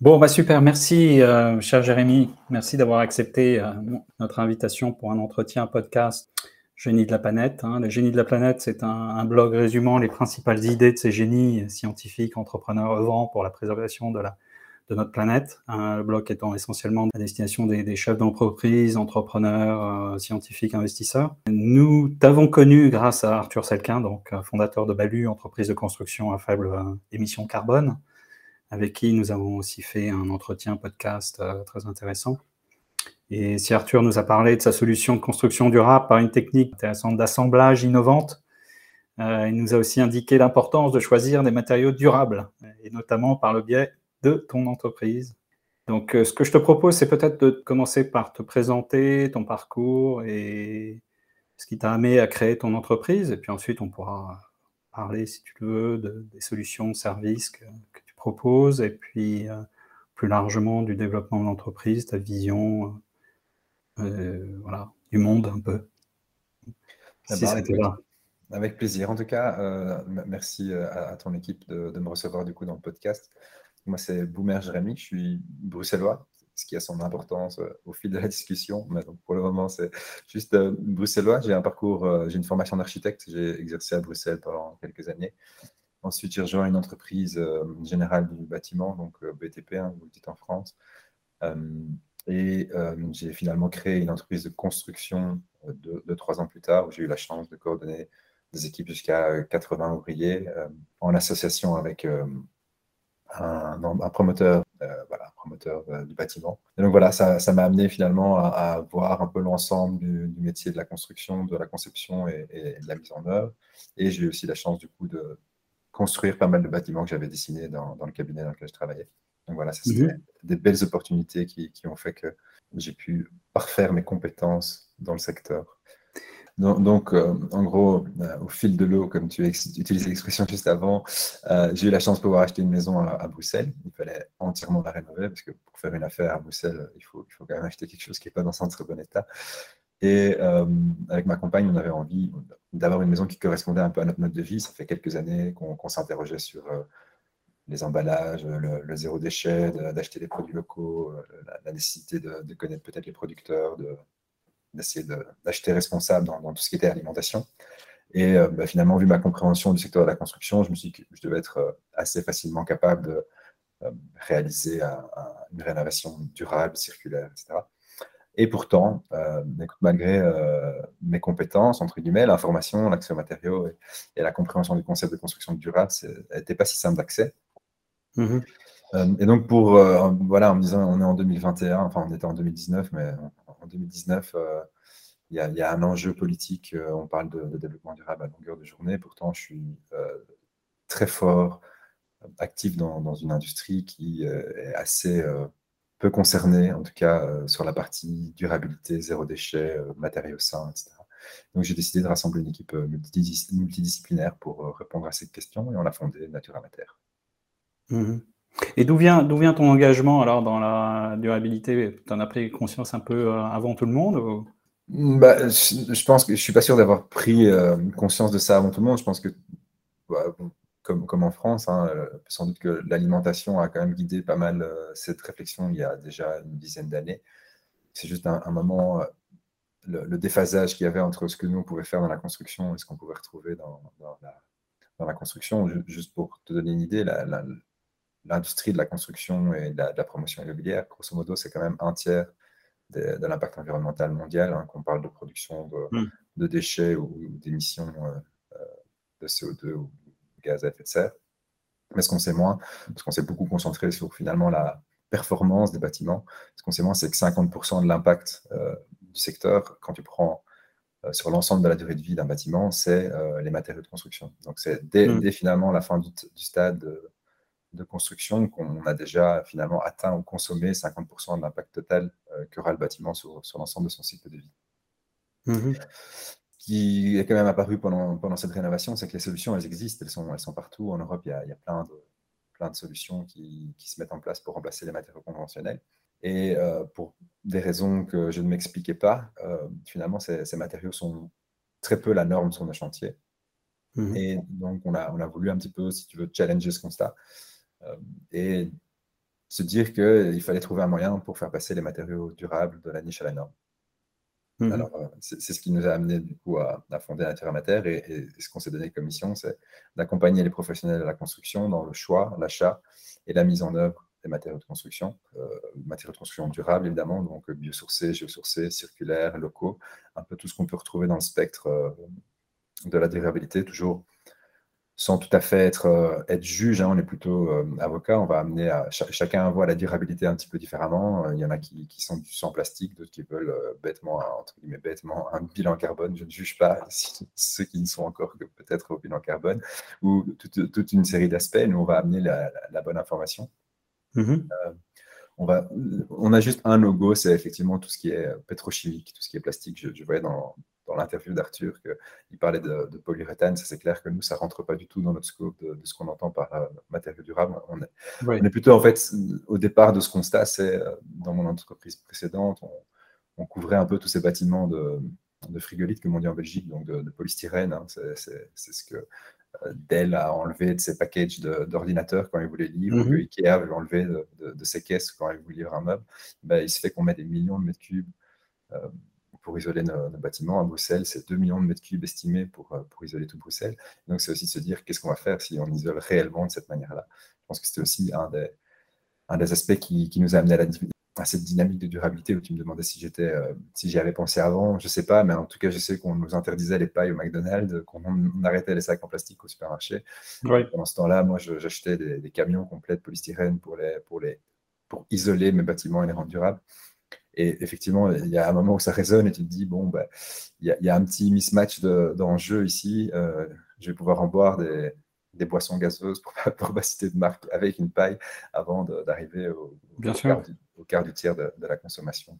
Bon, bah super, merci, euh, cher Jérémy. Merci d'avoir accepté euh, notre invitation pour un entretien podcast Génie de la planète. Hein. Le Génie de la planète, c'est un, blog résumant les principales idées de ces génies scientifiques, entrepreneurs œuvrant pour la préservation de, la, de notre planète. Hein. Le blog étant essentiellement à destination des, chefs d'entreprise, entrepreneurs, euh, scientifiques, investisseurs. Nous t'avons connu grâce à Arthur Selquin, donc fondateur de Balu, entreprise de construction à faible émission carbone avec qui nous avons aussi fait un entretien podcast euh, très intéressant. Et si Arthur nous a parlé de sa solution de construction durable par une technique intéressante d'assemblage innovante, euh, il nous a aussi indiqué l'importance de choisir des matériaux durables, et notamment par le biais de ton entreprise. Donc, euh, ce que je te propose, c'est peut-être de commencer par te présenter ton parcours et ce qui t'a amené à créer ton entreprise. Et puis ensuite, on pourra parler, si tu veux, des solutions, services que, propose, et puis euh, plus largement du développement de l'entreprise, ta vision euh, euh, voilà, du monde un peu. Ah bah, avec, plaisir. En tout cas, merci à, ton équipe de, me recevoir du coup dans le podcast. Moi, c'est Boomer Jérémy, je suis bruxellois, ce qui a son importance au fil de la discussion. Mais donc, pour le moment, c'est juste bruxellois. J'ai un parcours, j'ai une formation d'architecte. J'ai exercé à Bruxelles pendant quelques années. Ensuite, j'ai rejoint une entreprise euh, générale du bâtiment, donc euh, BTP, hein, vous le dites en France. Euh, et j'ai finalement créé une entreprise de construction de, trois ans plus tard, où j'ai eu la chance de coordonner des équipes jusqu'à 80 ouvriers en association avec un, promoteur, voilà, promoteur du bâtiment. Et donc voilà, ça m'a amené finalement à, voir un peu l'ensemble du, métier de la construction, de la conception et, et de la mise en œuvre. Et j'ai eu aussi la chance du coup de, construire pas mal de bâtiments que j'avais dessinés dans, le cabinet dans lequel je travaillais. Donc voilà, ça c'était mhm. des belles opportunités qui, ont fait que j'ai pu parfaire mes compétences dans le secteur. Donc, euh, en gros, euh, au fil de l'eau, comme tu utilisé l'expression juste avant, euh, j'ai eu la chance de pouvoir acheter une maison à, Bruxelles. Il fallait entièrement la rénover parce que pour faire une affaire à Bruxelles, il faut, il faut quand même acheter quelque chose qui n'est pas dans un très bon état. Et euh, avec ma compagne, on avait envie d'avoir une maison qui correspondait un peu à notre mode de vie. Ça fait quelques années qu'on s'interrogeait sur euh, les emballages, le, zéro déchet, d'acheter des produits locaux, euh, la, nécessité de, connaître peut-être les producteurs, d'essayer d'acheter responsable dans, tout ce qui était alimentation. Et bah, finalement, vu ma compréhension du secteur de la construction, je me suis dit que je devais être assez facilement capable de réaliser une rénovation durable, circulaire, etc. Et pourtant, euh, malgré euh, mes compétences, entre guillemets, l'information, l'accès aux matériaux et, la compréhension du concept de construction durable n'était pas si simple d'accès. Mm-hmm. Euh, et donc, pour, voilà, en me disant, on est en 2021, enfin, on était en 2019, mais en 2019, il y, a un enjeu politique. on parle de, de, développement durable à longueur de journée. Pourtant, je suis très fort, actif dans, dans, une industrie qui est assez peu concerné, en tout cas euh, sur la partie durabilité, zéro déchet, euh, matériaux sains, etc. Donc j'ai décidé de rassembler une équipe euh, multidisciplinaire pour répondre à cette question et on a fondé Natura Mater. Mhm. Et d'où vient, d'où vient ton engagement alors dans la durabilité? Tu en as pris conscience un peu avant tout le monde bah, je, pense que je suis pas sûr d'avoir pris conscience de ça avant tout le monde. Je pense que bah, comme, en France. Hein, euh, sans doute que l'alimentation a quand même guidé pas mal euh, cette réflexion il y a déjà une dizaine d'années. C'est juste un, moment, euh, le, déphasage qu'il y avait entre ce que nous on pouvait faire dans la construction et ce qu'on pouvait retrouver dans, la, construction. Juste pour te donner une idée, l'industrie de la construction et de la, promotion immobilière, grosso modo, c'est quand même un tiers de, l'impact environnemental mondial, hein, qu'on parle de production de, hmm. déchets ou, d'émissions de CO2 ou gaz à effet de serre. Mais ce qu'on sait moins, parce qu'on s'est beaucoup concentré sur finalement la performance des bâtiments, ce qu'on sait moins, c'est que 50% de l'impact euh, du secteur, quand tu prends euh, sur l'ensemble de la durée de vie d'un bâtiment, c'est euh, les matériaux de construction. Donc c'est dès, mm. finalement la fin du, stade de, construction qu'on a déjà finalement atteint ou consommé 50% de l'impact total qu'aura le bâtiment sur, sur l'ensemble de son cycle de vie. Mm-hmm qui est quand même apparu pendant, pendant cette rénovation, c'est que les solutions, elles existent, elles sont, elles sont partout. En Europe, il y a, il y a plein, de, plein de solutions qui, qui, se mettent en place pour remplacer les matériaux conventionnels. Et euh, pour des raisons que je ne m'expliquais pas, euh, finalement, ces, ces, matériaux sont très peu la norme sur nos chantiers. Mmh. Et donc, on a, on a voulu un petit peu, si tu veux, challenger ce constat. Euh, et se dire qu'il fallait trouver un moyen pour faire passer les matériaux durables de la niche à la norme. Mhm. Alors, euh, c'est ce qui nous a amené du coup à, fonder Nature Mater et, et, ce qu'on s'est donné comme mission, c'est d'accompagner les professionnels de la construction dans le choix, l'achat et la mise en œuvre des matériaux de construction, euh, matériaux de construction durables évidemment, donc biosourcés, géosourcés, circulaires, locaux, un peu tout ce qu'on peut retrouver dans le spectre euh, de la durabilité, toujours sans tout à fait être, euh, être juge, hein, on est plutôt euh, avocat, on va amener à chacun voit la durabilité un petit peu différemment. Euh, il y en a qui, qui sont du sans plastique, d'autres qui veulent bêtement, entre guillemets, bêtement, un bilan carbone. Je ne juge pas ceux qui ne sont encore que peut-être au bilan carbone, ou toute, une série d'aspects. Nous, on va amener la, bonne information. Mm-hmm. On, va, on a juste un logo, c'est effectivement tout ce qui est pétrochimique, tout ce qui est plastique. Je, je voyais dans, dans l'interview d'Arthur qu'il parlait de, de polyuréthane. Ça, c'est clair que nous, ça ne rentre pas du tout dans notre scope de, ce qu'on entend par euh, matériaux durables. On est, on est, plutôt, en fait, au départ de ce constat, c'est euh, dans mon entreprise précédente, on, couvrait un peu tous ces bâtiments de, de frigolite, comme on dit en Belgique, donc de, polystyrène. Hein. c'est ce que Dell a enlevé de ses packages d'ordinateurs quand il voulait lire, mm -hmm. Ikea a enlevé de, ses caisses quand il voulait lire un meuble. Ben, il se fait qu'on met des millions de mètres cubes pour isoler nos, bâtiments. À Bruxelles, c'est 2 millions de mètres cubes estimés pour, euh, pour isoler tout Bruxelles. Donc, c'est aussi de se dire qu'est-ce qu'on va faire si on isole réellement de cette manière-là? Je pense que c'était aussi un des, un des aspects qui, qui, nous a amené à, la, à, cette dynamique de durabilité où tu me demandais si j'étais, euh, si j'y avais pensé avant. Je ne sais pas, mais en tout cas, je sais qu'on nous interdisait les pailles au McDonald's, qu'on arrêtait les sacs en plastique au supermarché. Pendant ce temps-là, moi, j'achetais des, des, camions complets de polystyrène pour, les, pour, les, pour isoler mes bâtiments et les rendre durables. Et effectivement, il y a un moment où ça résonne et tu te dis, bon, bah, il, y a, un petit mismatch d'enjeux ici. Euh, je vais pouvoir en boire des, des boissons gazeuses pour ne pas citer de marque avec une paille avant d'arriver au, au, au, quart du tiers de, la consommation.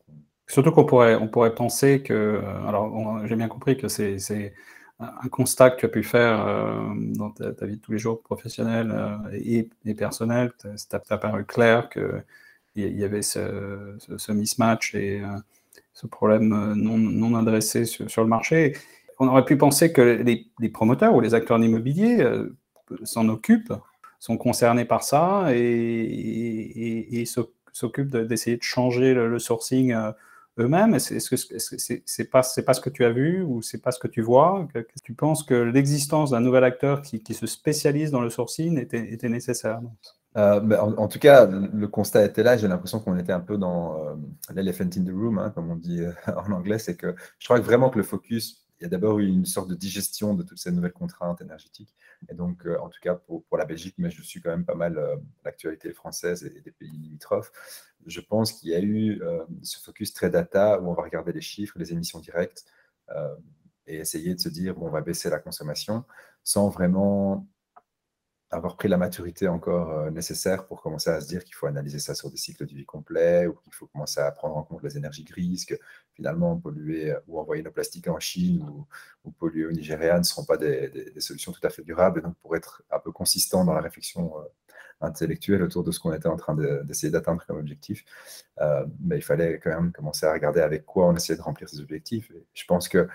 Surtout qu'on pourrait, on pourrait penser que, euh, alors j'ai bien compris que c'est un constat que tu as pu faire euh, dans ta, vie de tous les jours professionnelle et, et, personnelle. Ça t'a paru clair que il y avait ce, mismatch et euh, ce problème euh, non, adressé sur, le marché. On aurait pu penser que les, promoteurs ou les acteurs immobiliers euh, s'en occupent, sont concernés par ça et, s'occupent d'essayer de changer le, sourcing eux-mêmes. Est-ce que c'est pas pas ce que tu as vu ou c'est pas ce que tu vois? Tu penses que l'existence d'un nouvel acteur qui, se spécialise dans le sourcing était, nécessaire? Euh, en, tout cas, le constat était là. J'ai l'impression qu'on était un peu dans euh, l'elephant in the room, hein, comme on dit euh, en anglais. C'est que je crois que vraiment que le focus, il y a d'abord eu une sorte de digestion de toutes ces nouvelles contraintes énergétiques. Et donc, en tout cas, pour, la Belgique, mais je suis quand même pas mal l'actualité française et, des pays limitrophes, je pense qu'il y a eu ce focus très data où on va regarder les chiffres, les émissions directes et essayer de se dire, bon, on va baisser la consommation sans vraiment avoir pris la maturité encore euh, nécessaire pour commencer à se dire qu'il faut analyser ça sur des cycles de vie complets ou qu'il faut commencer à prendre en compte les énergies grises, que finalement polluer euh, ou envoyer nos plastiques en Chine ou, polluer au Nigeria ne seront pas des, solutions tout à fait durables. Et donc, pour être un peu consistant dans la réflexion euh, intellectuelle autour de ce qu'on était en train d'essayer d'atteindre comme objectif, il fallait quand même commencer à regarder avec quoi on essayait de remplir ces objectifs. Et je pense que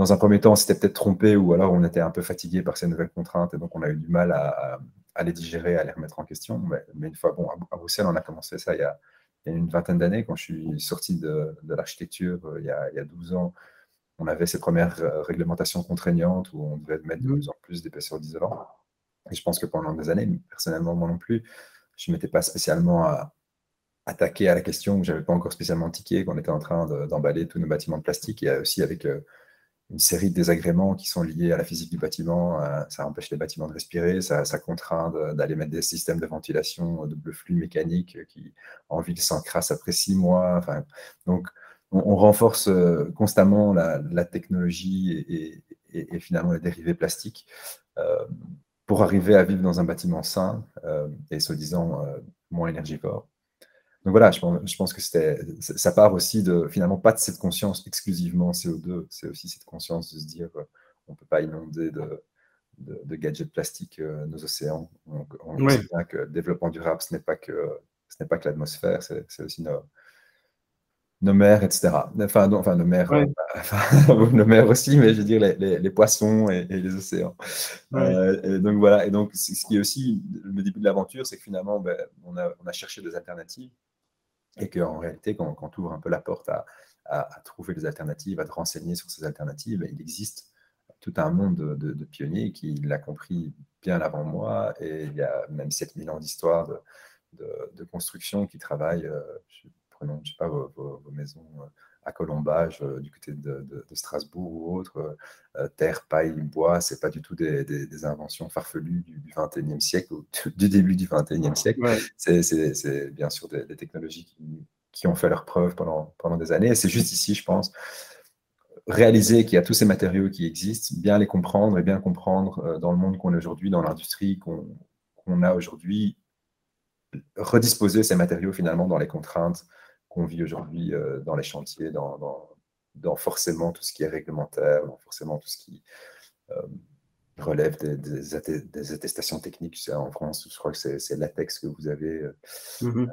dans un premier temps, on s'était peut-être trompé ou alors on était un peu fatigué par ces nouvelles contraintes et donc on a eu du mal à, les digérer, à les remettre en question. Mais, une fois, bon, à, Bruxelles, on a commencé ça il y a, une vingtaine d'années, quand je suis sorti de, l'architecture euh, il, y a 12 ans. On avait ces premières euh, réglementations contraignantes où on devait mettre de mmh. plus en plus d'épaisseur d'isolant. Et je pense que pendant des années, personnellement, moi non plus, je ne m'étais pas spécialement à, attaqué à la question où je n'avais pas encore spécialement tiqué, qu'on était en train d'emballer tous nos bâtiments de plastique et aussi avec euh, une série de désagréments qui sont liés à la physique du bâtiment. Euh, ça empêche les bâtiments de respirer, ça, contraint d'aller mettre des systèmes de ventilation double flux mécanique qui, en ville, s'encrassent après six mois. Donc, on, renforce euh, constamment la, technologie et, finalement les dérivés plastiques euh, pour arriver à vivre dans un bâtiment sain et soi-disant moins énergivore. Donc voilà, je pense, que ça part aussi de finalement pas de cette conscience exclusivement CO2, c'est aussi cette conscience de se dire euh, on ne peut pas inonder de, de, gadgets plastiques euh, nos océans. On, sait bien que le développement durable, ce n'est pas que ce n'est pas que l'atmosphère, c'est aussi nos, nos mers, etc. Enfin, non, enfin nos mers, euh, nos mers aussi, mais je veux dire les, les, poissons et, les océans. Euh, et donc voilà, et donc ce qui est aussi le début de l'aventure, c'est que finalement, ben, on, a, on, a, cherché des alternatives et qu'en réalité, quand, quand on ouvre un peu la porte à, trouver des alternatives, à te renseigner sur ces alternatives, il existe tout un monde de, pionniers qui l'a compris bien avant moi et il y a même 7000 ans d'histoire de, de, construction qui travaillent. Euh, prenons, je sais pas, vos, maisons euh, à Colombage, euh, du côté de, Strasbourg ou autre, euh, terre, paille, bois, c'est pas du tout des, inventions farfelues du, du, 21e siècle ou du début du 21e siècle. C'est bien sûr des, technologies qui, ont fait leur preuve pendant, pendant des années. Et c'est juste ici, je pense, réaliser qu'il y a tous ces matériaux qui existent, bien les comprendre et bien comprendre dans le monde qu'on est aujourd'hui, dans l'industrie qu'on a aujourd'hui, redisposer ces matériaux finalement dans les contraintes qu'on vit aujourd'hui euh, dans les chantiers, dans, dans, forcément tout ce qui est réglementaire, dans forcément tout ce qui euh, relève des, des, attestations techniques. En France, je crois que c'est l'APEX que vous avez. Euh, mm-hmm.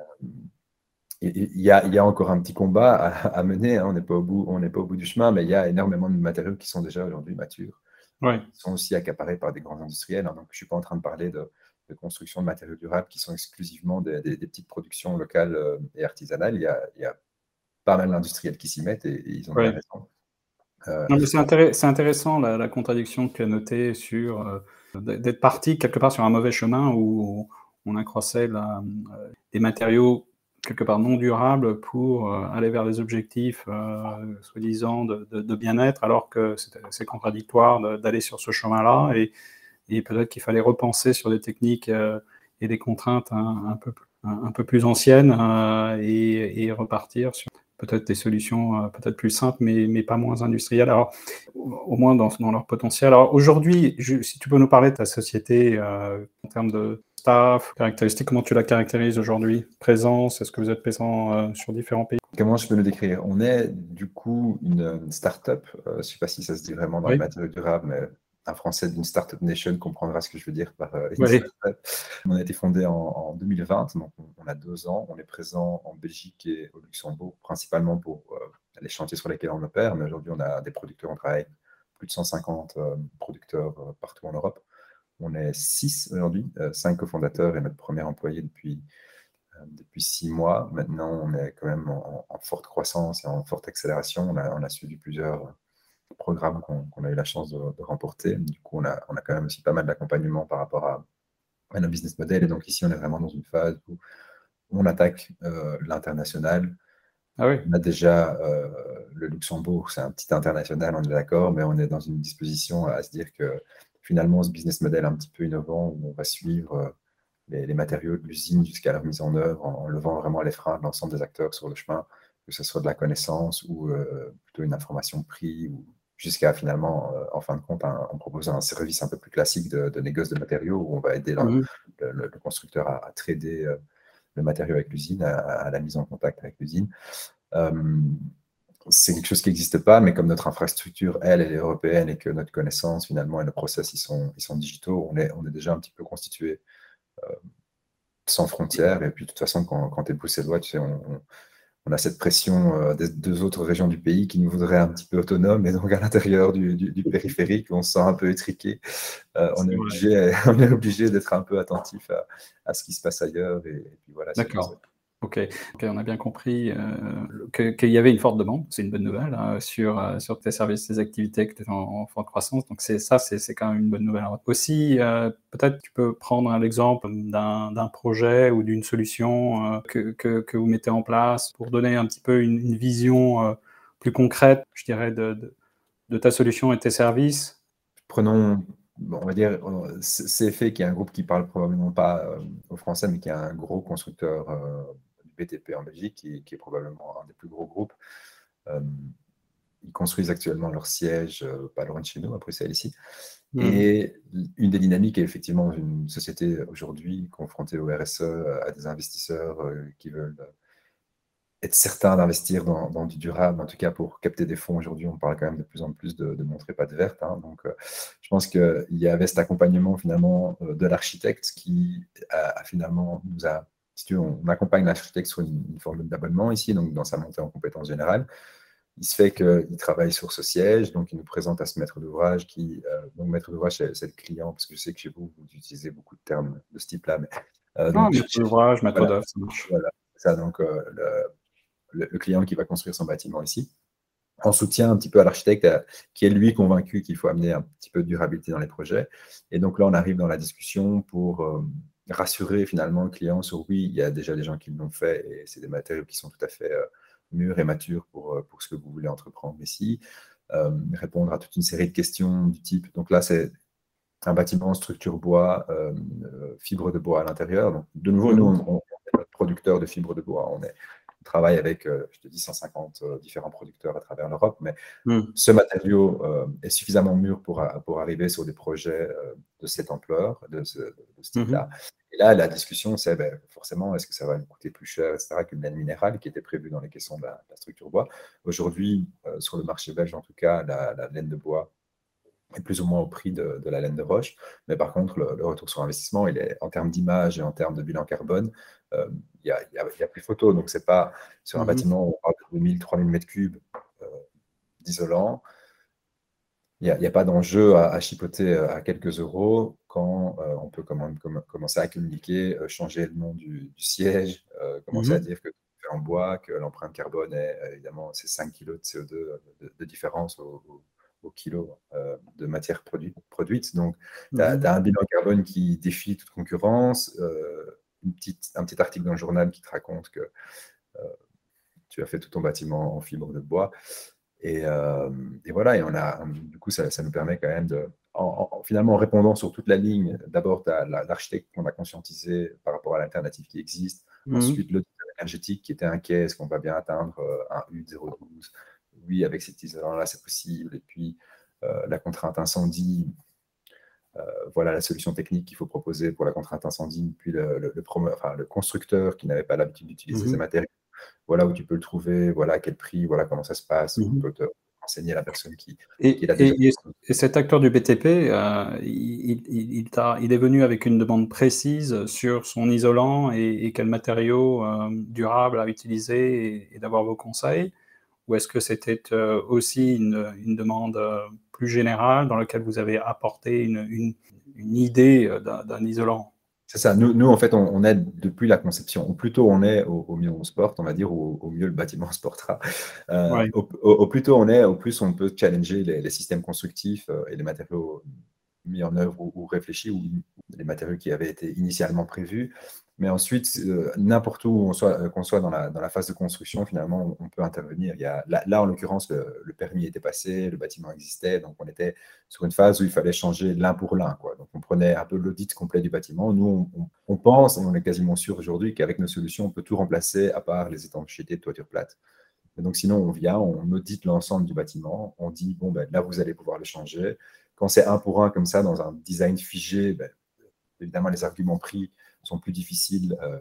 Il y, a, y, a, encore un petit combat à, mener, hein. on n'est pas, au bout, on pas au bout du chemin, mais il y a énormément de matériaux qui sont déjà aujourd'hui matures, ouais. qui sont aussi accaparés par des grands industriels. Hein. donc, je ne suis pas en train de parler de, de construction de matériaux durables qui sont exclusivement des, petites productions locales euh, et artisanales. Il y a, il y a pas mal d'industriels qui s'y mettent et, ils ont bien raison. Euh, c'est intéressant la, contradiction que notée sur euh, d'être parti quelque part sur un mauvais chemin où on accroissait la, des matériaux quelque part non durables pour aller vers des objectifs soi-disant de, de bien-être, alors que c'est contradictoire d'aller sur ce chemin-là. Et, et peut-être qu'il fallait repenser sur des techniques euh, et des contraintes un, peu, un, peu plus anciennes euh, et, repartir sur peut-être des solutions euh, peut-être plus simples, mais, mais, pas moins industrielles, alors au moins dans, dans leur potentiel. Alors aujourd'hui, si tu peux nous parler de ta société en termes de staff, caractéristiques, comment tu la caractérises aujourd'hui Présence, est-ce que vous êtes présent sur différents pays? Comment je peux le décrire? On est du coup une, start-up, je ne sais pas si ça se dit vraiment dans les matériaux durables, mais un Français d'une Startup Nation comprendra ce que je veux dire par euh, On a été fondé en, 2020, donc on, a deux ans. On est présent en Belgique et au Luxembourg, principalement pour euh, les chantiers sur lesquels on opère. Mais aujourd'hui, on a des producteurs, on travaille plus de 150 euh, producteurs partout en Europe. On est six aujourd'hui, cinq cofondateurs et notre premier employé depuis, depuis six mois. Maintenant, on est quand même en, forte croissance et en forte accélération. On a, on a suivi plusieurs programme qu'on a eu la chance de, remporter. Du coup, on a, on a, quand même aussi pas mal d'accompagnement par rapport à, nos business models. Et donc ici, on est vraiment dans une phase où on attaque euh, l'international. Ah oui. On a déjà euh, le Luxembourg, c'est un petit international, on est d'accord, mais on est dans une disposition à se dire que finalement, ce business model un petit peu innovant, où on va suivre euh, les, matériaux de l'usine jusqu'à leur mise en œuvre, en, levant vraiment les freins de l'ensemble des acteurs sur le chemin, que ce soit de la connaissance ou plutôt une information prix ou jusqu'à finalement, euh, en fin de compte, on propose un service un peu plus classique de, de négoce de matériaux où on va aider le, constructeur à, trader euh, le matériau avec l'usine, à, la mise en contact avec l'usine. Euh, c'est quelque chose qui n'existe pas, mais comme notre infrastructure, elle, elle est européenne et que notre connaissance, finalement, et nos process, ils sont, ils sont digitaux, on est, on est déjà un petit peu constitué sans frontières. Et puis, de toute façon, quand, quand tu es bruxellois, tu sais, on on a cette pression euh, des deux autres régions du pays qui nous voudraient un petit peu autonomes, et donc à l'intérieur du, périphérique, on se sent un peu étriqué. Euh, on, est obligé, on, est obligé, d'être un peu attentif à, ce qui se passe ailleurs. Et, puis voilà, D'accord. Ok, on a bien compris euh, qu'il y avait une forte demande, c'est une bonne nouvelle, hein, sur, euh, sur tes services, tes activités qui étaient en, forte croissance. Donc c'est ça, c'est quand même une bonne nouvelle. Aussi, euh, peut-être tu peux prendre un exemple d'un projet ou d'une solution que, que, vous mettez en place pour donner un petit peu une, vision plus concrète, je dirais, de, de, ta solution et tes services. Prenons on va dire, CFE, qui est un groupe qui parle probablement pas au français, mais qui est un gros constructeur BTP en Belgique, qui, est probablement un des plus gros groupes. Euh, ils construisent actuellement leur siège euh, pas loin de chez nous, à Bruxelles, ici. Hmm. Et une des dynamiques est effectivement une société aujourd'hui confrontée au RSE, à des investisseurs euh, qui veulent être certains d'investir dans, du durable, en tout cas pour capter des fonds. Aujourd'hui, on parle quand même de plus en plus de, montrer pas de verte. Hein. donc, je pense qu'il y avait cet accompagnement finalement de l'architecte qui a, finalement nous a si on, accompagne l'architecte sur une, une formule d'abonnement ici, donc dans sa montée en compétences générales. Il se fait qu'il travaille sur ce siège, donc il nous présente à ce maître d'ouvrage qui, euh, donc maître d'ouvrage, c'est le client, parce que je sais que chez vous, vous utilisez beaucoup de termes de ce type-là. Mais, euh, non, maître d'ouvrage, maître d'œuvre, voilà, ça. donc euh, le, le, client qui va construire son bâtiment ici, en soutien un petit peu à l'architecte qui est lui convaincu qu'il faut amener un petit peu de durabilité dans les projets. Et donc là, on arrive dans la discussion pour rassurer finalement le client sur oui, il y a déjà des gens qui l'ont fait et c'est des matériaux qui sont tout à fait mûr et mature pour, euh, pour ce que vous voulez entreprendre ici. Euh, répondre à toute une série de questions du type. Donc là, c'est un bâtiment structure bois, euh, fibre de bois à l'intérieur. De nouveau, nous, on, est producteur de fibre de bois. On, est, travaille avec, je te dis, 150 différents producteurs à travers l'Europe, mais hmm. ce matériau est suffisamment mûr pour, pour arriver sur des projets de cette ampleur, de ce, type-là. Hmm. Et là, la discussion, c'est ben, forcément, est-ce que ça va nous coûter plus cher, etc., qu'une laine minérale qui était prévue dans les questions de la, structure bois. Aujourd'hui, euh, sur le marché belge, en tout cas, la, laine de bois est plus ou moins au prix de, la laine de roche. Mais par contre, le, retour sur investissement, il est en termes d'image et en termes de bilan carbone, euh, il n'y a, plus photo. Donc, c'est pas sur un mhm. bâtiment, on parle de 2000, 3000 mètres cubes euh, d'isolant il n'y a, pas d'enjeu à, chipoter euh, à quelques euros quand euh, on peut commencer à communiquer, changer le nom du, siège, commencer à mhm. dire que c'est en bois, que l'empreinte carbone est évidemment c'est 5 kg de CO2 de, différence au, kilo de matière produite. Donc, tu as, mhm. un bilan carbone qui défie toute concurrence, une petite, un petit article dans le journal qui te raconte que tu as fait tout ton bâtiment en fibre de bois. Euh, et, voilà, et on a, du coup, ça, nous permet quand même de, en, finalement, en répondant sur toute la ligne, d'abord, tu as l'architecte qu'on a conscientisé par rapport à l'alternative qui existe, mmh ensuite le énergétique qui était inquiet, est-ce qu'on va bien atteindre euh, un U012 Oui, avec cet isolant-là, c'est possible. Et puis, euh, la contrainte incendie, voilà la solution technique qu'il faut proposer pour la contrainte incendie. Puis le, le, le constructeur qui n'avait pas l'habitude d'utiliser mmh ces matériaux voilà où tu peux le trouver, voilà à quel prix, voilà comment ça se passe. On mmh peut te renseigner la personne qui, et, et, cet acteur du BTP, euh, il, il, est venu avec une demande précise sur son isolant et, quel matériau euh, durable à utiliser et, d'avoir vos conseils Ou est-ce que c'était euh, aussi une, demande plus générale dans laquelle vous avez apporté une idée d'un isolant? C'est ça. Nous, nous, en fait, on, aide depuis la conception. Ou plutôt on est, au, mieux on sporte, on va dire, ou au mieux le bâtiment se portera. Euh, au, plus tôt on est, au plus on peut challenger les, systèmes constructifs euh, et les matériaux mis en œuvre ou, réfléchis, ou les matériaux qui avaient été initialement prévus. Mais ensuite, euh, n'importe où soit, euh, qu'on soit dans la, dans la, phase de construction, finalement, on, peut intervenir. Il y a, là, en l'occurrence, le, permis était passé, le bâtiment existait, donc on était sur une phase où il fallait changer l'un pour l'un. Donc on prenait un peu l'audit complet du bâtiment. Nous, on, pense, on est quasiment sûr aujourd'hui qu'avec nos solutions, on peut tout remplacer à part les étanchéités de toiture plate. Et donc sinon, on vient, on audite l'ensemble du bâtiment, on dit, bon, ben, là, vous allez pouvoir le changer. Quand c'est un pour un comme ça, dans un design figé, ben, évidemment, les arguments pris sont plus difficiles euh,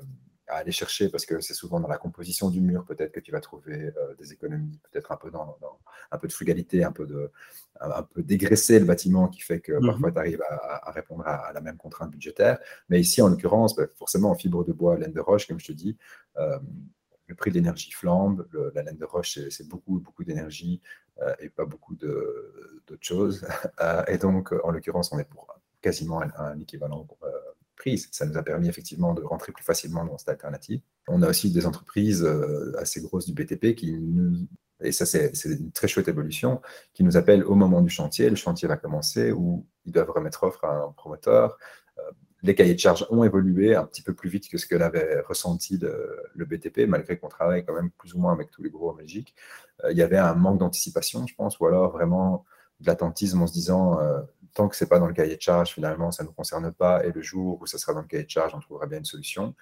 à aller chercher parce que c'est souvent dans la composition du mur peut-être que tu vas trouver euh, des économies, peut-être un peu dans, un peu de frugalité, un peu de un peu dégraisser le bâtiment qui fait que mhm. parfois tu arrives à, répondre à, la même contrainte budgétaire. Mais ici, en l'occurrence, bah, forcément en fibre de bois, laine de roche, comme je te dis, euh, le prix de l'énergie flambe. la laine de roche, c'est beaucoup, beaucoup d'énergie et pas beaucoup d'autres choses. et donc, en l'occurrence, on est pour quasiment un, équivalent prise. Ça nous a permis effectivement de rentrer plus facilement dans cette alternative. On a aussi des entreprises euh, assez grosses du BTP qui nous, et ça c'est une très chouette évolution, qui nous appellent au moment du chantier. Le chantier va commencer où ils doivent remettre offre à un promoteur. Euh, les cahiers de charges ont évolué un petit peu plus vite que ce que l'avait ressenti le, BTP, malgré qu'on travaille quand même plus ou moins avec tous les gros en Belgique. Euh, il y avait un manque d'anticipation, je pense, ou alors vraiment de l'attentisme en se disant tant que ce n'est pas dans le cahier de charge, finalement, ça ne nous concerne pas. Et le jour où ça sera dans le cahier de charge, on trouvera bien une solution.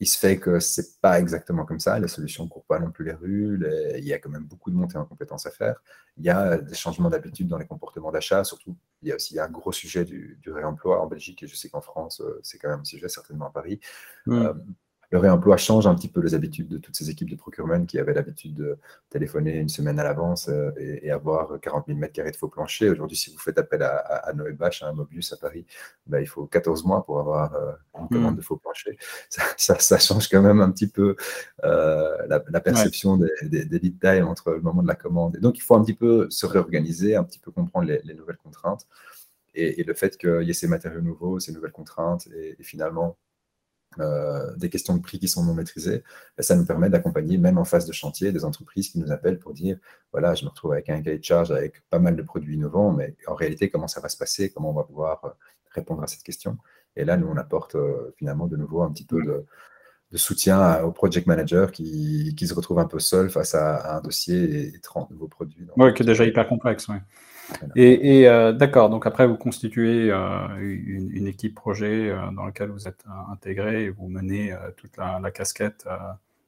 Il se fait que ce n'est pas exactement comme ça. Les solutions ne courent pas non plus les rues. Il y a quand même beaucoup de montées en compétences à faire. Il y a des changements d'habitude dans les comportements d'achat. Surtout, il y a aussi un gros sujet du, réemploi en Belgique. Et je sais qu'en France, euh, c'est quand même un sujet, certainement à Paris. Hmm. Euh, le réemploi change un petit peu les habitudes de toutes ces équipes de procurement qui avaient l'habitude de téléphoner une semaine à l'avance euh, et, avoir 40 000 m2 de faux plancher. Aujourd'hui, si vous faites appel à, Noé Bach, à un Mobius à Paris, ben, il faut 14 mois pour avoir euh, une commande hmm. de faux plancher. Ça, change quand même un petit peu euh, la, perception des, des, lead time entre le moment de la commande. Et donc, il faut un petit peu se réorganiser, un petit peu comprendre les, nouvelles contraintes. Et, le fait qu'il y ait ces matériaux nouveaux, ces nouvelles contraintes, et finalement, euh, des questions de prix qui sont non maîtrisées, ben, ça nous permet d'accompagner, même en phase de chantier, des entreprises qui nous appellent pour dire voilà, je me retrouve avec un cahier de charge avec pas mal de produits innovants, mais en réalité, comment ça va se passer Comment on va pouvoir euh, répondre à cette question Et là, nous, on apporte euh, finalement de nouveau un petit peu de, soutien au project manager qui, se retrouve un peu seul face à, un dossier et, 30 nouveaux produits. Oui, qui est déjà hyper complexe. Et, euh, d'accord, donc après, vous constituez euh, une, équipe projet euh, dans laquelle vous êtes intégré et vous menez toute la, casquette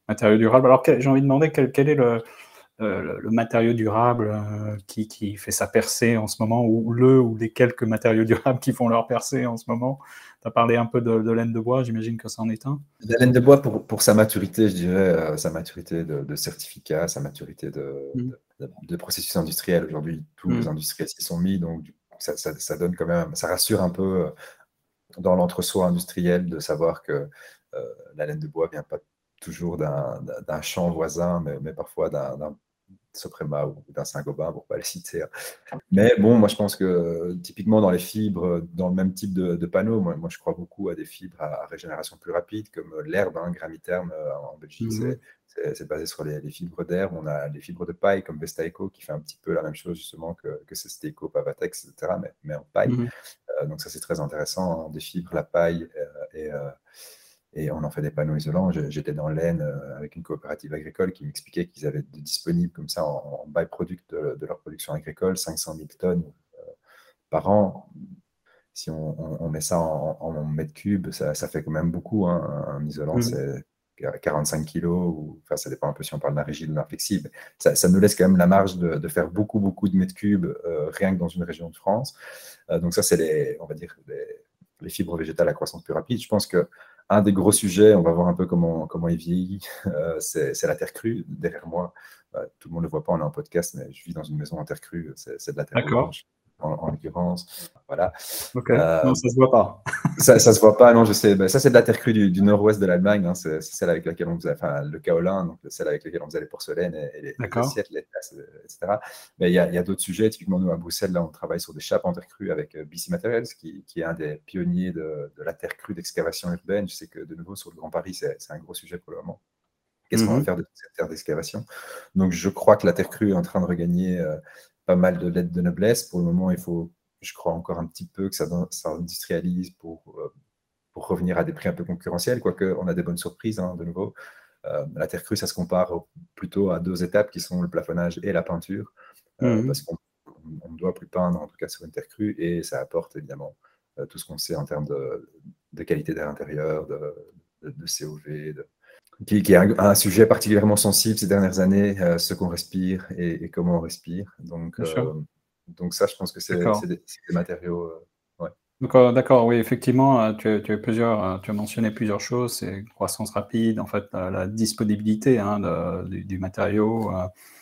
matériaux durables. Alors, j'ai envie de demander quel, est le, matériau durable qui, qui, fait sa percée en ce moment, ou le ou les quelques matériaux durables qui font leur percée en ce moment? As parlé un peu de, laine de bois, j'imagine que ça en est un. La laine de bois, pour, pour sa maturité, je dirais, sa maturité de, certificat, sa maturité de, de, processus industriels. Aujourd'hui, tous les mm. industriels s'y sont mis, donc ça, donne quand même, ça rassure un peu euh, dans l'entre-soi industriel de savoir que euh, la laine de bois vient pas toujours d'un champ voisin, mais, parfois d'un Soprema ou d'un Saint-Gobain, pour ne pas le citer. Mais bon, moi je pense que typiquement dans les fibres, dans le même type de, panneaux, moi, je crois beaucoup à des fibres à, régénération plus rapide, comme l'herbe, hein, Gramiterme euh, en Belgique, mm-hmm c'est basé sur les, fibres d'herbe. On a les fibres de paille comme Vestaeco qui fait un petit peu la même chose justement que, que Steco, Pavatex, etc., mais, en paille. Mhm. Euh, donc ça c'est très intéressant, hein, des fibres, la paille euh, euh, et, on en fait des panneaux isolants. J'étais dans l'Aisne avec une coopérative agricole qui m'expliquait qu'ils avaient disponible comme ça en, byproduct de, leur production agricole 500 000 tonnes par an si on, met ça en, mètres cubes, ça, fait quand même beaucoup. Hein, un isolant, mhm. c'est 45 kilos, ou, enfin, ça dépend un peu si on parle d'un rigide ou d'un flexible. Ça, ça, nous laisse quand même la marge de, faire beaucoup, beaucoup de mètres cubes euh, rien que dans une région de France. Euh, donc ça, c'est les, on va dire, les, fibres végétales à croissance plus rapide. Je pense que un des gros sujets, on va voir un peu comment, comment il vieillit, euh, c'est la terre crue. Derrière moi, tout le monde ne le voit pas, on est en podcast, mais je vis dans une maison en terre crue, c'est de la terre crue en, l'occurrence. Voilà. Euh, non, ça se voit pas. ça, ça se voit pas, non, je sais. Ben, ça, c'est de la terre crue du, nord-ouest de l'Allemagne. Hein. C'est celle avec laquelle on faisait, enfin, le kaolin, donc celle avec laquelle on faisait les porcelaines et, les, assiettes, les tasses, etc. Mais il y a, d'autres sujets. Typiquement, nous, à Bruxelles, là, on travaille sur des chapes en terre crue avec euh, BC Materials, qui, qui, est un des pionniers de, la terre crue d'excavation urbaine. Je sais que, de nouveau, sur le Grand Paris, c'est un gros sujet pour le moment. Qu'est-ce qu'on va mhm. faire de cette terre d'excavation? Donc, je crois que la terre crue est en train de regagner euh, pas mal de lettres de noblesse. Pour le moment, il faut, je crois, encore un petit peu que ça, ça industrialise pour, euh, pour revenir à des prix un peu concurrentiels, quoique on a des bonnes surprises, hein, de nouveau. Euh, la terre crue, ça se compare plutôt à deux étapes qui sont le plafonnage et la peinture, euh, mmh. parce qu'on ne doit plus peindre, en tout cas sur une terre crue, et ça apporte évidemment tout ce qu'on sait en termes de, de qualité d'air intérieur, de, de, COV, de, qui, est un, sujet particulièrement sensible ces dernières années, euh, ce qu'on respire et, comment on respire. Donc, euh, donc ça, je pense que c'est des, matériaux. Euh, ouais. D'accord, oui, effectivement, tu, as, plusieurs, tu as mentionné plusieurs choses, c'est croissance rapide, en fait, la, disponibilité hein, du, du, matériau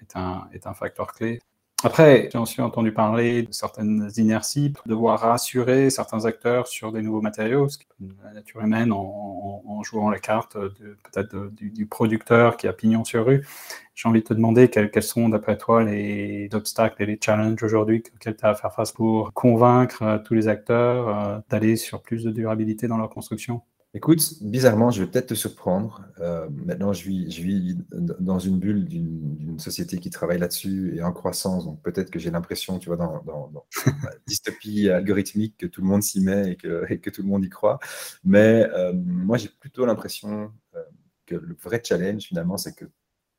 est, un, est un facteur clé. Après, j'ai aussi entendu parler de certaines inerties, de devoir rassurer certains acteurs sur des nouveaux matériaux, ce qui est la nature humaine en, jouant les cartes peut-être du, producteur qui a pignon sur rue. J'ai envie de te demander quels, sont, d'après toi, les obstacles et les challenges aujourd'hui auxquels tu as à faire face pour convaincre tous les acteurs euh, d'aller sur plus de durabilité dans leur construction? Écoute, bizarrement, je vais peut-être te surprendre. Euh, maintenant, je vis, je vis dans une bulle d'une société qui travaille là-dessus et en croissance. Donc, peut-être que j'ai l'impression, tu vois, dans, dans, la dystopie algorithmique, que tout le monde s'y met et que, et que, tout le monde y croit. Mais euh, moi, j'ai plutôt l'impression euh, que le vrai challenge, finalement, c'est que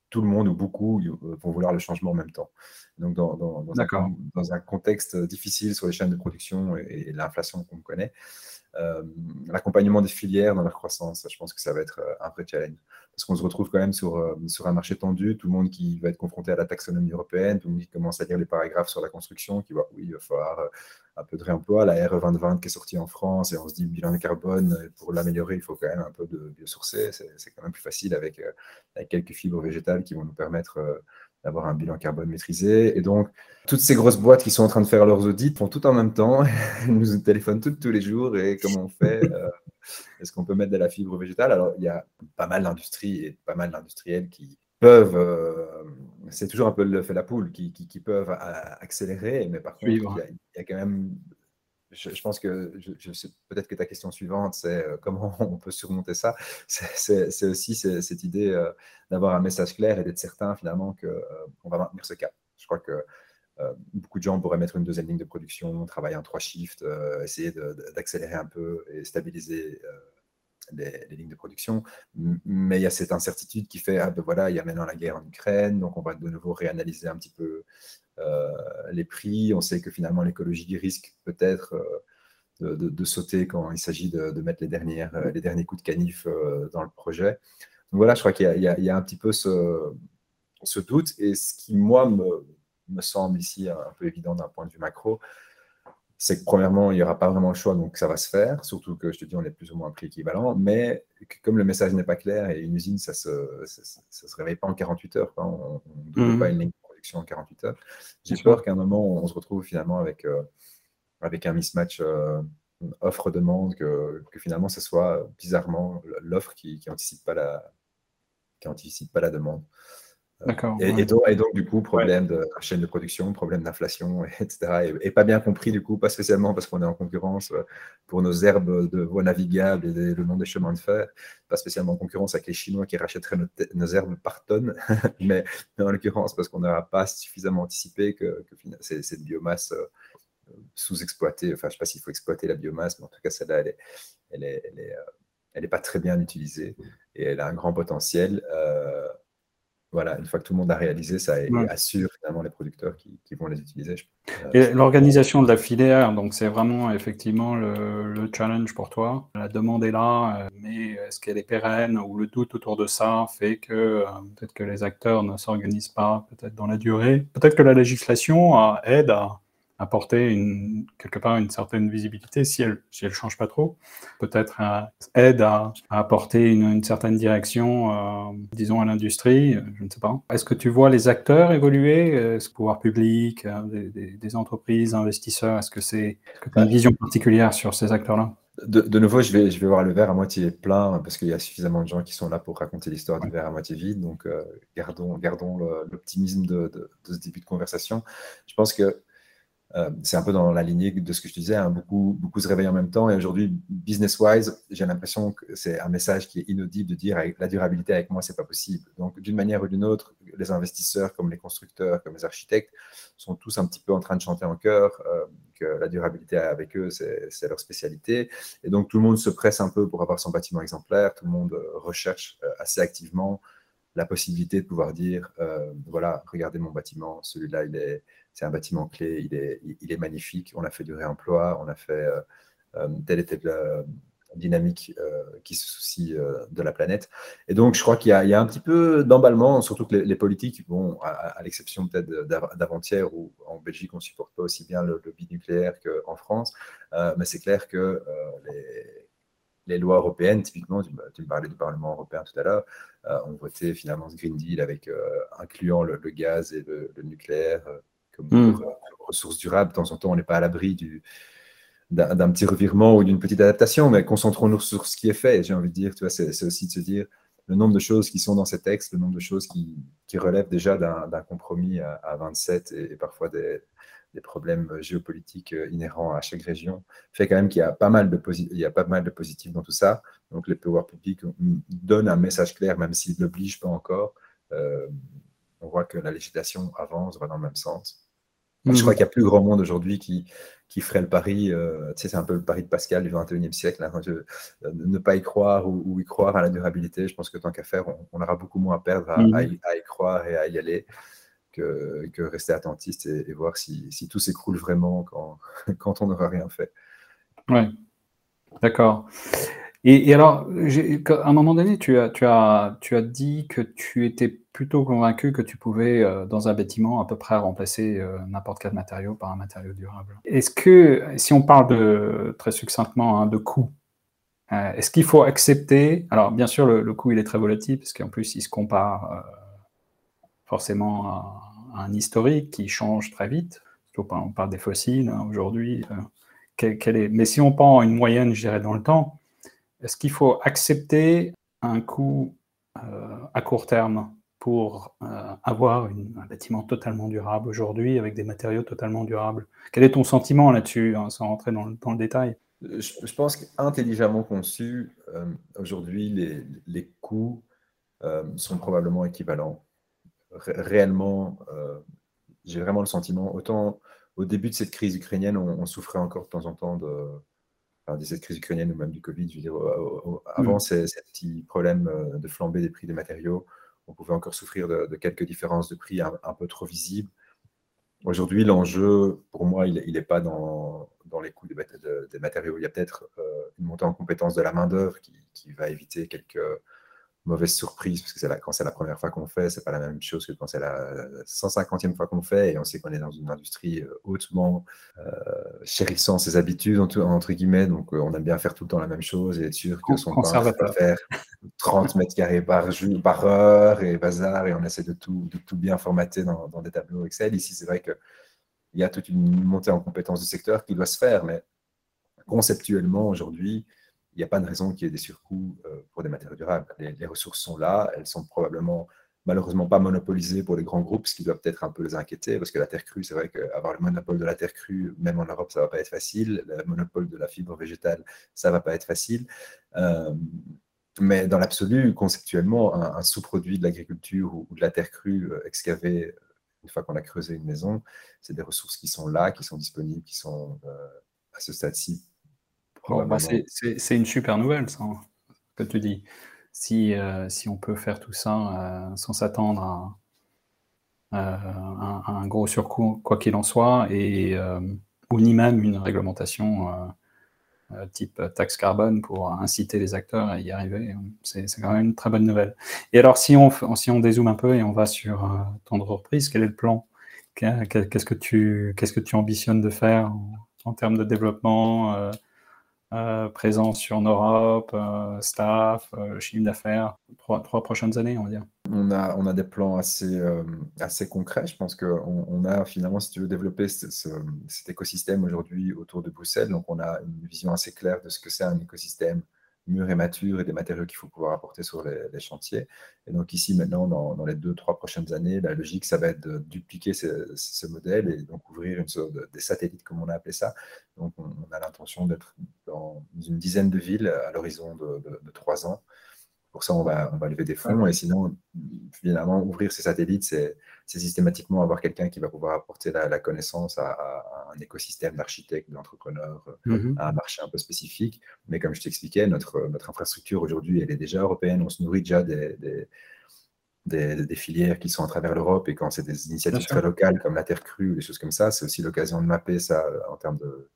tout le monde ou beaucoup vont vouloir le changement en même temps. Donc, dans, dans, un, dans un, contexte difficile sur les chaînes de production et l'inflation qu'on connaît, l'accompagnement des filières dans leur croissance. Je pense que ça va être euh, un vrai challenge. parce qu'on se retrouve quand même sur, euh, sur un marché tendu, tout le monde qui va être confronté à la taxonomie européenne, tout le monde qui commence à lire les paragraphes sur la construction, qui voit, oui, il va falloir euh, un peu de réemploi, la RE 2020 qui est sortie en France, et on se dit, bilan de carbone, euh, pour l'améliorer, il faut quand même un peu de biosourcé, c'est quand même plus facile avec, quelques fibres végétales qui vont nous permettre d'avoir un bilan carbone maîtrisé. Et donc, toutes ces grosses boîtes qui sont en train de faire leurs audits font tout en même temps, nous téléphonent tous les jours, et comment on fait est-ce qu'on peut mettre de la fibre végétale? Alors, il y a pas mal d'industries et pas mal d'industriels qui peuvent, euh, c'est toujours un peu le fait la poule, qui, peuvent accélérer, mais par contre, il y, a, quand même, je, pense que, peut-être que ta question suivante, c'est euh, comment on peut surmonter ça. C'est aussi cette idée euh, d'avoir un message clair et d'être certain finalement qu'on va maintenir ce cap. Je crois que euh, beaucoup de gens pourraient mettre une deuxième ligne de production, travailler en trois shifts, euh, essayer d'accélérer un peu et stabiliser euh, les, lignes de production. Mais il y a cette incertitude qui fait, ah ben voilà, il y a maintenant la guerre en Ukraine, donc on va de nouveau réanalyser un petit peu les prix. On sait que finalement l'écologie risque peut-être de, sauter quand il s'agit de, mettre les, dernières, les derniers coups de canif dans le projet. Donc voilà, je crois qu'il y, y, a un petit peu ce, ce doute. Et ce qui, moi, me, me semble ici un peu évident d'un point de vue macro, c'est que premièrement, il n'y aura pas vraiment le choix, donc ça va se faire, surtout que je te dis, on est plus ou moins un prix équivalent, mais comme le message n'est pas clair et une usine, ça ne se, se, réveille pas en 48 heures, on ne mmh. pas une ligne production en 48 heures. J'ai peur qu'à un moment, on se retrouve finalement avec, euh, avec un mismatch euh, offre-demande, que, que, finalement, ce soit bizarrement l'offre qui n'anticipe pas, la, qui anticipe pas la demande. Et, donc, du coup, problème de chaîne de production, problème d'inflation, etc. Et, pas bien compris, du coup, pas spécialement parce qu'on est en concurrence euh, pour nos herbes de voies navigables et le nom des chemins de fer, pas spécialement en concurrence avec les Chinois qui rachèteraient nos, herbes par tonne, mais, en l'occurrence parce qu'on n'aura pas suffisamment anticipé que, que cette biomasse euh, sous-exploitée, enfin, je ne sais pas s'il faut exploiter la biomasse, mais en tout cas, celle-là, elle est, elle est, elle est, euh, pas très bien utilisée et elle a un grand potentiel voilà, une fois que tout le monde a réalisé, ça assure finalement les producteurs qui, vont les utiliser. Euh, et l'organisation de la filière, donc c'est vraiment effectivement le, challenge pour toi. La demande est là, euh, mais est-ce qu'elle est pérenne ou le doute autour de ça fait que euh, peut-être que les acteurs ne s'organisent pas peut-être dans la durée. Peut-être que la législation aide à, apporter une, quelque part une certaine visibilité si elle si elle change pas trop. Peut-être euh, aide à, apporter une, certaine direction, euh, disons à l'industrie, euh, je ne sais pas. Est-ce que tu vois les acteurs évoluer, est-ce que pouvoir public, des, des, entreprises, investisseurs, est-ce que tu as une vision particulière sur ces acteurs-là? De, de, nouveau, je vais, je vais voir le verre à moitié plein parce qu'il y a suffisamment de gens qui sont là pour raconter l'histoire du verre à moitié vide. Donc, gardons, gardons l'optimisme de, de, de, ce début de conversation. Je pense que euh, c'est un peu dans la lignée de ce que je disais, hein, beaucoup, beaucoup se réveillent en même temps. Et aujourd'hui, business-wise, j'ai l'impression que c'est un message qui est inaudible de dire la durabilité avec moi, c'est pas possible. Donc, d'une manière ou d'une autre, les investisseurs, comme les constructeurs, comme les architectes, sont tous un petit peu en train de chanter en chœur euh, que la durabilité avec eux, c'est leur spécialité. Et donc, tout le monde se presse un peu pour avoir son bâtiment exemplaire. Tout le monde euh, recherche assez activement la possibilité de pouvoir dire, voilà, regardez mon bâtiment, celui-là, il est c'est un bâtiment clé, il est, il est, magnifique, on a fait du réemploi, on a fait euh, euh, telle et telle dynamique euh, qui se soucie de la planète. Et donc, je crois qu'il y, a un petit peu d'emballement, surtout que les, politiques, bon, à, l'exception peut-être d'avant-hier où en Belgique, on ne supporte pas aussi bien le lobby nucléaire qu'en France, mais c'est clair que les, lois européennes, typiquement, tu, me parlais du Parlement européen tout à l'heure, ont voté finalement ce Green Deal avec incluant le, gaz et le nucléaire comme hmm. ressources durables. De temps en temps, on n'est pas à l'abri d'un petit revirement ou d'une petite adaptation, mais concentrons-nous sur ce qui est fait. J'ai envie de dire, tu vois, c'est aussi de se dire le nombre de choses qui sont dans ces textes, le nombre de choses qui, relèvent déjà d'un compromis à, 27 et, parfois des, problèmes géopolitiques inhérents à chaque région, fait quand même qu'il y a pas mal de il y a pas mal de positifs dans tout ça. Donc les pouvoirs publics donnent un message clair, même s'ils ne l'obligent pas encore. Euh, on voit que la législation avance, va dans le même sens. Je crois mm. qu'il y a plus grand monde aujourd'hui qui, qui ferait le pari, euh, tu sais, c'est un peu le pari de Pascal du 21e siècle, hein, de, ne pas y croire ou, y croire à la durabilité. Je pense que tant qu'à faire, on, aura beaucoup moins à perdre à, mm. y, croire et à y aller que, que rester attentiste et, voir si, si tout s'écroule vraiment quand, quand on n'aura rien fait. Oui, d'accord. Et, alors, à un moment donné, tu as, tu, as, tu as dit que tu étais plutôt convaincu que tu pouvais, euh, dans un bâtiment, à peu près remplacer euh, n'importe quel matériau par un matériau durable. Est-ce que, si on parle de, très succinctement hein, de coût, euh, est-ce qu'il faut accepter, alors bien sûr, le, coût, il est très volatile, parce qu'en plus, il se compare forcément à, un historique qui change très vite. On parle des fossiles hein, aujourd'hui. mais si on prend une moyenne, je dirais, dans le temps, est-ce qu'il faut accepter un coût euh, à court terme pour euh, avoir un bâtiment totalement durable aujourd'hui avec des matériaux totalement durables? Quel est ton sentiment là-dessus, hein, sans rentrer dans, le détail? Je, pense qu'intelligemment conçu, euh, aujourd'hui, les, les, coûts sont probablement équivalents. réellement, j'ai vraiment le sentiment, autant au début de cette crise ukrainienne, on souffrait encore de temps en temps de, de cette crise ukrainienne ou même du Covid. Je veux dire, avant mm. ces, petits problèmes euh, de flambée des prix des matériaux, on pouvait encore souffrir de, quelques différences de prix un, peu trop visibles. Aujourd'hui, l'enjeu, pour moi, il n'est pas dans, dans, les coûts des, des, matériaux. Il y a peut-être euh, une montée en compétence de la main-d'œuvre qui, qui, va éviter quelques mauvaise surprise, parce que la, quand c'est la première fois qu'on fait, c'est pas la même chose que quand c'est la 150e fois qu'on fait, et on sait qu'on est dans une industrie euh, hautement euh, chérissant ses habitudes, entre, guillemets, donc euh, on aime bien faire tout le temps la même chose et être sûr que son pain va faire 30 mètres carrés par, jour, par heure et bazar, et on essaie de tout, de tout bien formater dans, dans des tableaux Excel. Ici, c'est vrai qu'il y a toute une montée en compétences du secteur qui doit se faire, mais conceptuellement, aujourd'hui, il n'y a pas de raison qu'il y ait des surcoûts euh, pour des matériaux durables. Les, ressources sont là, elles sont probablement malheureusement pas monopolisées pour les grands groupes, ce qui doit peut-être un peu les inquiéter, parce que la terre crue, c'est vrai qu'avoir le monopole de la terre crue, même en Europe, ça ne va pas être facile. Le monopole de la fibre végétale, ça ne va pas être facile. Euh, mais dans l'absolu, conceptuellement, un, sous-produit de l'agriculture ou, de la terre crue euh, excavée une fois qu'on a creusé une maison, c'est des ressources qui sont là, qui sont disponibles, qui sont à ce stade-ci bah, c'est une super nouvelle, ça, hein, que tu dis. Si, euh, si on peut faire tout ça euh, sans s'attendre à, un gros surcoût, quoi qu'il en soit, et, euh, ou ni même une réglementation type taxe carbone pour inciter les acteurs à y arriver, c'est quand même une très bonne nouvelle. Et alors, si on, si on dézoome un peu et on va sur ton entreprise, quel est le plan? Qu'est-ce que tu qu'est-ce que tu ambitionnes de faire en, en termes de développement euh, présence sur Europe, euh, staff, euh, chiffre d'affaires, trois, prochaines années, on va dire on a, on a des plans assez, assez concrets. Je pense qu'on on a finalement, si tu veux, développer cet écosystème aujourd'hui autour de Bruxelles. Donc, on a une vision assez claire de ce que c'est un écosystème mûr et mature et des matériaux qu'il faut pouvoir apporter sur les, chantiers. Et donc ici, maintenant, dans, les deux, trois prochaines années, la logique, ça va être de dupliquer ce, modèle et donc ouvrir une sorte de, des satellites, comme on a appelé ça. Donc on, a l'intention d'être dans une dizaine de villes à l'horizon de, trois ans. Pour ça, on va, on va lever des fonds. Et sinon, finalement, ouvrir ces satellites, c'est systématiquement avoir quelqu'un qui va pouvoir apporter la, connaissance à, un écosystème d'architectes, d'entrepreneurs, mhm. à un marché un peu spécifique. Mais comme je t'expliquais, notre, notre infrastructure aujourd'hui, elle est déjà européenne. On se nourrit déjà des, des, des, filières qui sont à travers l'Europe. Et quand c'est des initiatives très locales, comme la Terre crue, des choses comme ça, c'est aussi l'occasion de mapper ça en termes de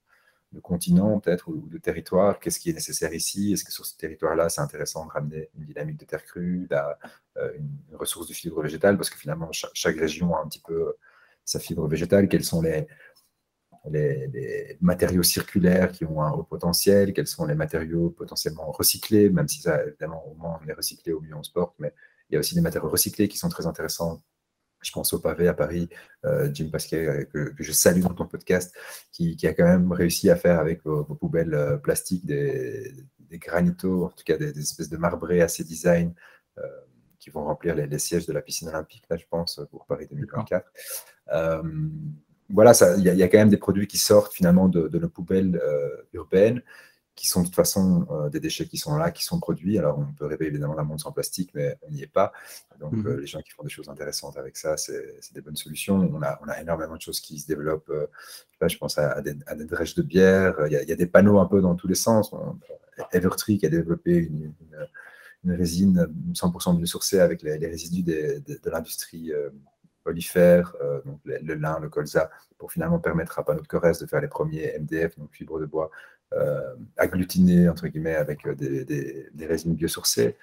de continent peut-être ou de territoire, qu'est-ce qui est nécessaire ici? Est-ce que sur ce territoire-là, c'est intéressant de ramener une dynamique de terre crue, euh, une ressource de fibre végétale? Parce que finalement, chaque, région a un petit peu euh, sa fibre végétale. Quels sont les, matériaux circulaires qui ont un haut potentiel? Quels sont les matériaux potentiellement recyclés? Même si ça, évidemment, au moins on est recyclé, au mieux on se porte, mais il y a aussi des matériaux recyclés qui sont très intéressants je pense au pavé à Paris, euh, Jim Pasquet, euh, que, je salue dans ton podcast, qui, a quand même réussi à faire avec vos, poubelles euh, plastiques des, des, granitos, en tout cas des, espèces de marbrés assez design, qui vont remplir les, sièges de la piscine olympique, là, je pense, pour Paris 2024. voilà, il y, a quand même des produits qui sortent finalement de, de nos poubelles urbaines qui sont de toute façon euh, des déchets qui sont là, qui sont produits. Alors, on peut rêver évidemment d'un monde sans plastique, mais on n'y est pas. Donc, mmh. euh, les gens qui font des choses intéressantes avec ça, c'est des bonnes solutions. On a, on a, énormément de choses qui se développent. Euh, je pense à, des, à des de bière. Il y, a, il y, a, des panneaux un peu dans tous les sens. Evertree qui a développé une, une, résine 100% biosourcée avec les, les résidus de, de l'industrie olifère, donc le, lin, le colza, pour finalement permettre à Panneau de Corrèze de faire les premiers MDF, donc fibres de bois, agglutinés, entre guillemets, avec des, des, résines biosourcées.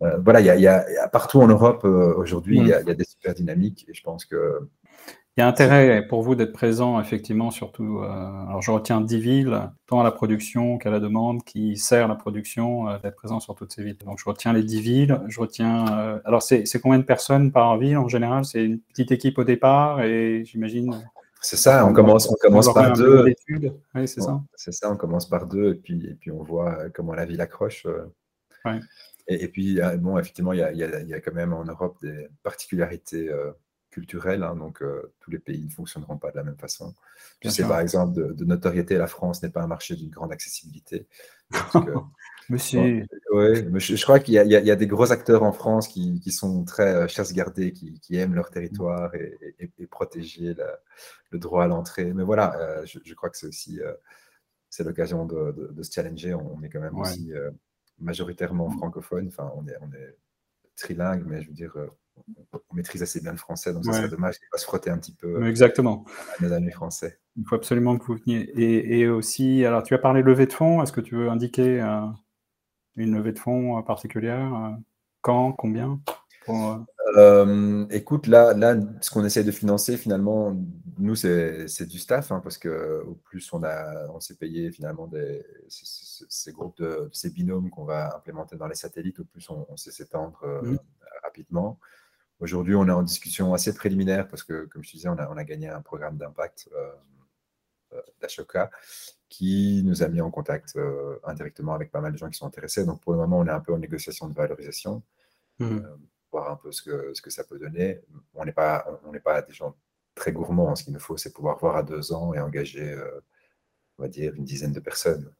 voilà, il y, a, partout en Europe aujourd'hui, il y, a des super dynamiques et je pense que il y a intérêt pour vous d'être présent, effectivement, surtout. Euh, alors, je retiens 10 villes, tant à la production qu'à la demande, qui sert la production, euh, d'être présent sur toutes ces villes. Donc, je retiens les 10 villes. Je retiens. Euh, alors, c'est combien de personnes par ville en général? C'est une petite équipe au départ et j'imagine. C'est ça, on, commence, on commence par deux. Oui, c'est ça. C'est ça, on commence par deux et puis, et puis on voit comment la ville accroche. Et, puis, bon, effectivement, il y a, y a, quand même en Europe des particularités culturel, hein, donc euh, tous les pays ne fonctionneront pas de la même façon. Je sais par exemple de, notoriété, la France n'est pas un marché d'une grande accessibilité. Monsieur. je, crois qu'il y, a des gros acteurs en France qui, sont très euh, chasse-gardés, qui, aiment leur territoire et, protéger le droit à l'entrée. Mais voilà, euh, je, crois que c'est aussi c'est l'occasion de, se challenger. On, est quand même aussi majoritairement francophone. Enfin, on est, on est trilingue, mais je veux dire, on maîtrise assez bien le français, donc ça serait dommage de pas se frotter un petit peu Exactement. nos amis français. Il faut absolument que vous veniez. Et, aussi, alors tu as parlé de levée de fonds, est-ce que tu veux indiquer euh, une levée de fonds particulière euh, Quand Combien euh, Écoute, là, là, ce qu'on essaie de financer, finalement, nous, c'est du staff, hein, parce que au plus on, a, on s'est payé finalement des, ces, groupes de ces binômes qu'on va implémenter dans les satellites, au plus on, sait s'étendre mmh. rapidement. Aujourd'hui, on est en discussion assez préliminaire parce que, comme je disais, on a, on a gagné un programme d'impact euh, euh d'Ashoka qui nous a mis en contact euh, indirectement avec pas mal de gens qui sont intéressés. Donc, pour le moment, on est un peu en négociation de valorisation, mmh. euh, voir un peu ce que, ce que ça peut donner. On n'est pas, on n'est pas des gens très gourmands. Ce qu'il nous faut, c'est pouvoir voir à deux ans et engager, on va dire, une dizaine de personnes.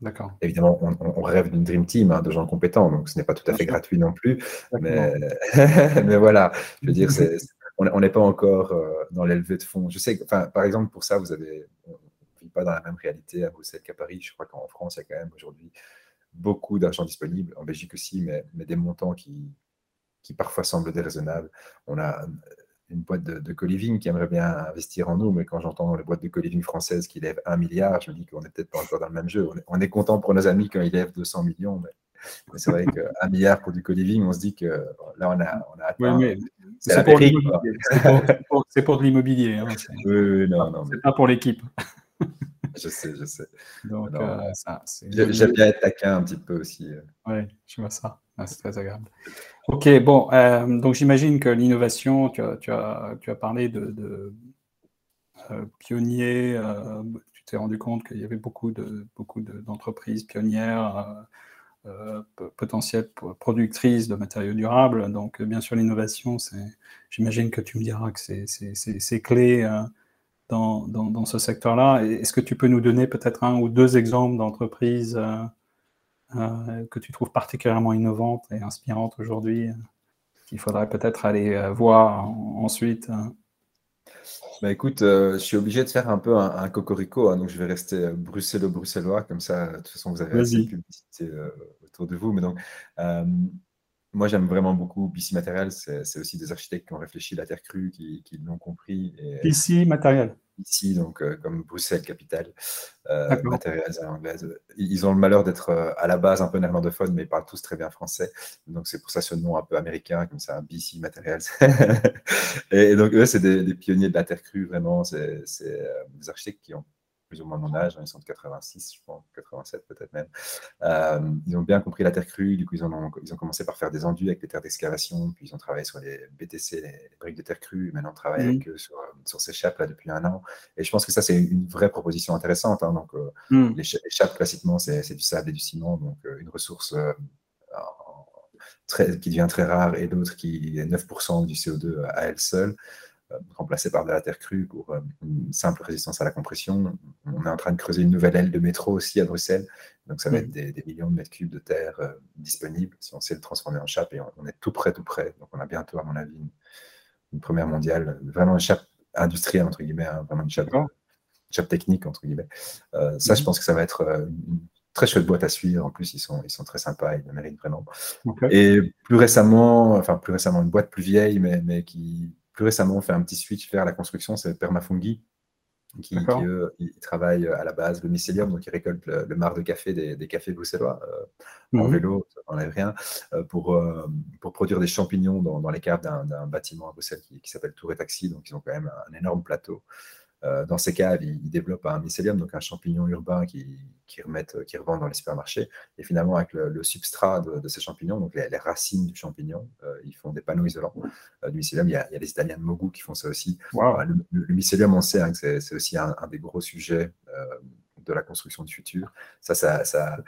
D'accord. Évidemment, on, rêve d'une Dream Team, hein, de gens compétents, donc ce n'est pas tout à fait gratuit non plus. Mais, mais, voilà, je veux dire, on n'est pas encore euh, dans l'élevé de fonds. Je sais que, par exemple, pour ça, vous avez, vit pas dans la même réalité à Bruxelles qu'à Paris. Je crois qu'en France, il y a quand même aujourd'hui beaucoup d'argent disponible, en Belgique aussi, mais, mais des montants qui, qui parfois semblent déraisonnables. On a une boîte de, de co-living qui aimerait bien investir en nous, mais quand j'entends les boîtes de co-living françaises qui lèvent un milliard, je me dis qu'on n'est peut-être pas encore dans le même jeu. On est, content pour nos amis quand ils lèvent 200 millions, mais, c'est vrai qu'un milliard pour du co-living, on se dit que là, on a, on a atteint. c'est pour, de l'immobilier. Hein, oui, non, non. C'est pas pour l'équipe. je sais, je sais. Donc, euh, J'aime bien être taquin un petit peu aussi. Euh. Oui, je vois ça. Ah, c'est très agréable. Ok, bon, euh, donc j'imagine que l'innovation, tu as, tu, as, tu as, parlé de, de euh, pionniers, tu t'es rendu compte qu'il y avait beaucoup de beaucoup d'entreprises pionnières, potentielles productrices de matériaux durables. Donc, bien sûr, l'innovation, j'imagine que tu me diras que c'est clé dans, dans, dans, ce secteur-là. Est-ce que tu peux nous donner peut-être un ou deux exemples d'entreprises euh, que tu trouves particulièrement innovante et inspirante aujourd'hui, euh, qu'il faudrait peut-être aller euh, voir ensuite bah écoute, je suis obligé de faire un peu un, cocorico, hein, donc je vais rester bruxello-bruxellois, comme ça, de toute façon, vous avez assez de publicité autour de vous. Mais donc, moi, j'aime vraiment beaucoup BC Materials. C'est aussi des architectes qui ont réfléchi la terre crue, qui, qui l'ont compris. Et, BC Materials ici, donc euh, comme Bruxelles, capitale, euh, à l'anglaise. Ils ont le malheur d'être euh, à la base un peu néerlandophone, mais ils parlent tous très bien français. Donc c'est pour ça ce nom un peu américain, comme ça, BC Materials. et, donc eux, c'est des, pionniers de la terre crue, vraiment. C'est des architectes qui ont plus ou moins mon âge, hein, ils sont de 86, je pense, 87 peut-être même. Euh, ils ont bien compris la terre crue, du coup ils, ont, ils ont commencé par faire des enduits avec les terres d'excavation, puis ils ont travaillé sur les BTC, les briques de terre crue, maintenant on travaille avec eux sur, sur ces chapes là depuis un an. Et je pense que ça c'est une vraie proposition intéressante. Hein. donc euh, mm. les, chapes classiquement c'est du sable et du ciment, donc euh, une ressource très, qui devient très rare et d'autres qui est 9% du CO2 à elle seule. Euh, remplacé par de la terre crue pour euh, une simple résistance à la compression. On est en train de creuser une nouvelle aile de métro aussi à Bruxelles. Donc, ça va être des, millions de mètres cubes de terre euh, disponibles si on sait le transformer en chape. Et on, est tout près, tout près. Donc, on a bientôt, à mon avis, une, première mondiale, vraiment une chape industrielle, entre guillemets, hein, vraiment une chape, technique, entre guillemets. ça, je mhm. pense que ça va être une très chouette boîte à suivre. En plus, ils sont, ils sont très sympas, ils le méritent vraiment. Et plus récemment, enfin, plus récemment, une boîte plus vieille, mais, mais qui, plus récemment, on fait un petit switch vers la construction, c'est Permafungi. qui, eux, ils travaillent à la base le mycélium, donc ils récoltent le, marc de café des, cafés bruxellois en mmh vélo, ça n'enlève rien, pour, pour produire des champignons dans, les caves d'un bâtiment à Bruxelles qui, qui s'appelle Tour et Taxi. Donc ils ont quand même un énorme plateau. Euh, dans ces caves, ils, développent un mycélium, donc un champignon urbain qui, qui, remettent, qui revendent dans les supermarchés. Et finalement, avec le, substrat de, ces champignons, donc les, racines du champignon, euh, ils font des panneaux isolants euh, du mycélium. Il y, a, il y, a, les Italiens de Mogu qui font ça aussi. Le, mycélium, on sait hein, que c'est aussi un, des gros sujets de la construction du futur. Ça, ça, ça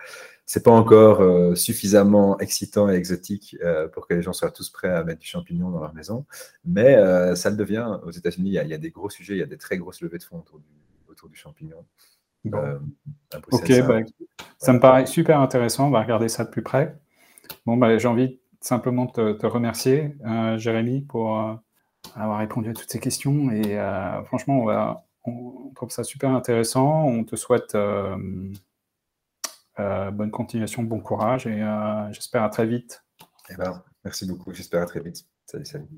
c'est pas encore euh, suffisamment excitant et exotique euh, pour que les gens soient tous prêts à mettre du champignon dans leur maison, mais euh, ça le devient. Aux États-Unis, il, y, a des gros sujets, il y a des très grosses levées de fonds autour du, autour du champignon. ok, bah, ça me paraît super intéressant. On va regarder ça de plus près. Bon, bah, j'ai envie simplement de te, remercier, Jérémy, pour avoir répondu à toutes ces questions. Et franchement, on va on trouve ça super intéressant. On te souhaite euh, euh, bonne continuation, bon courage et euh, j'espère à très vite. Eh ben, merci beaucoup. J'espère à très vite. Salut, salut.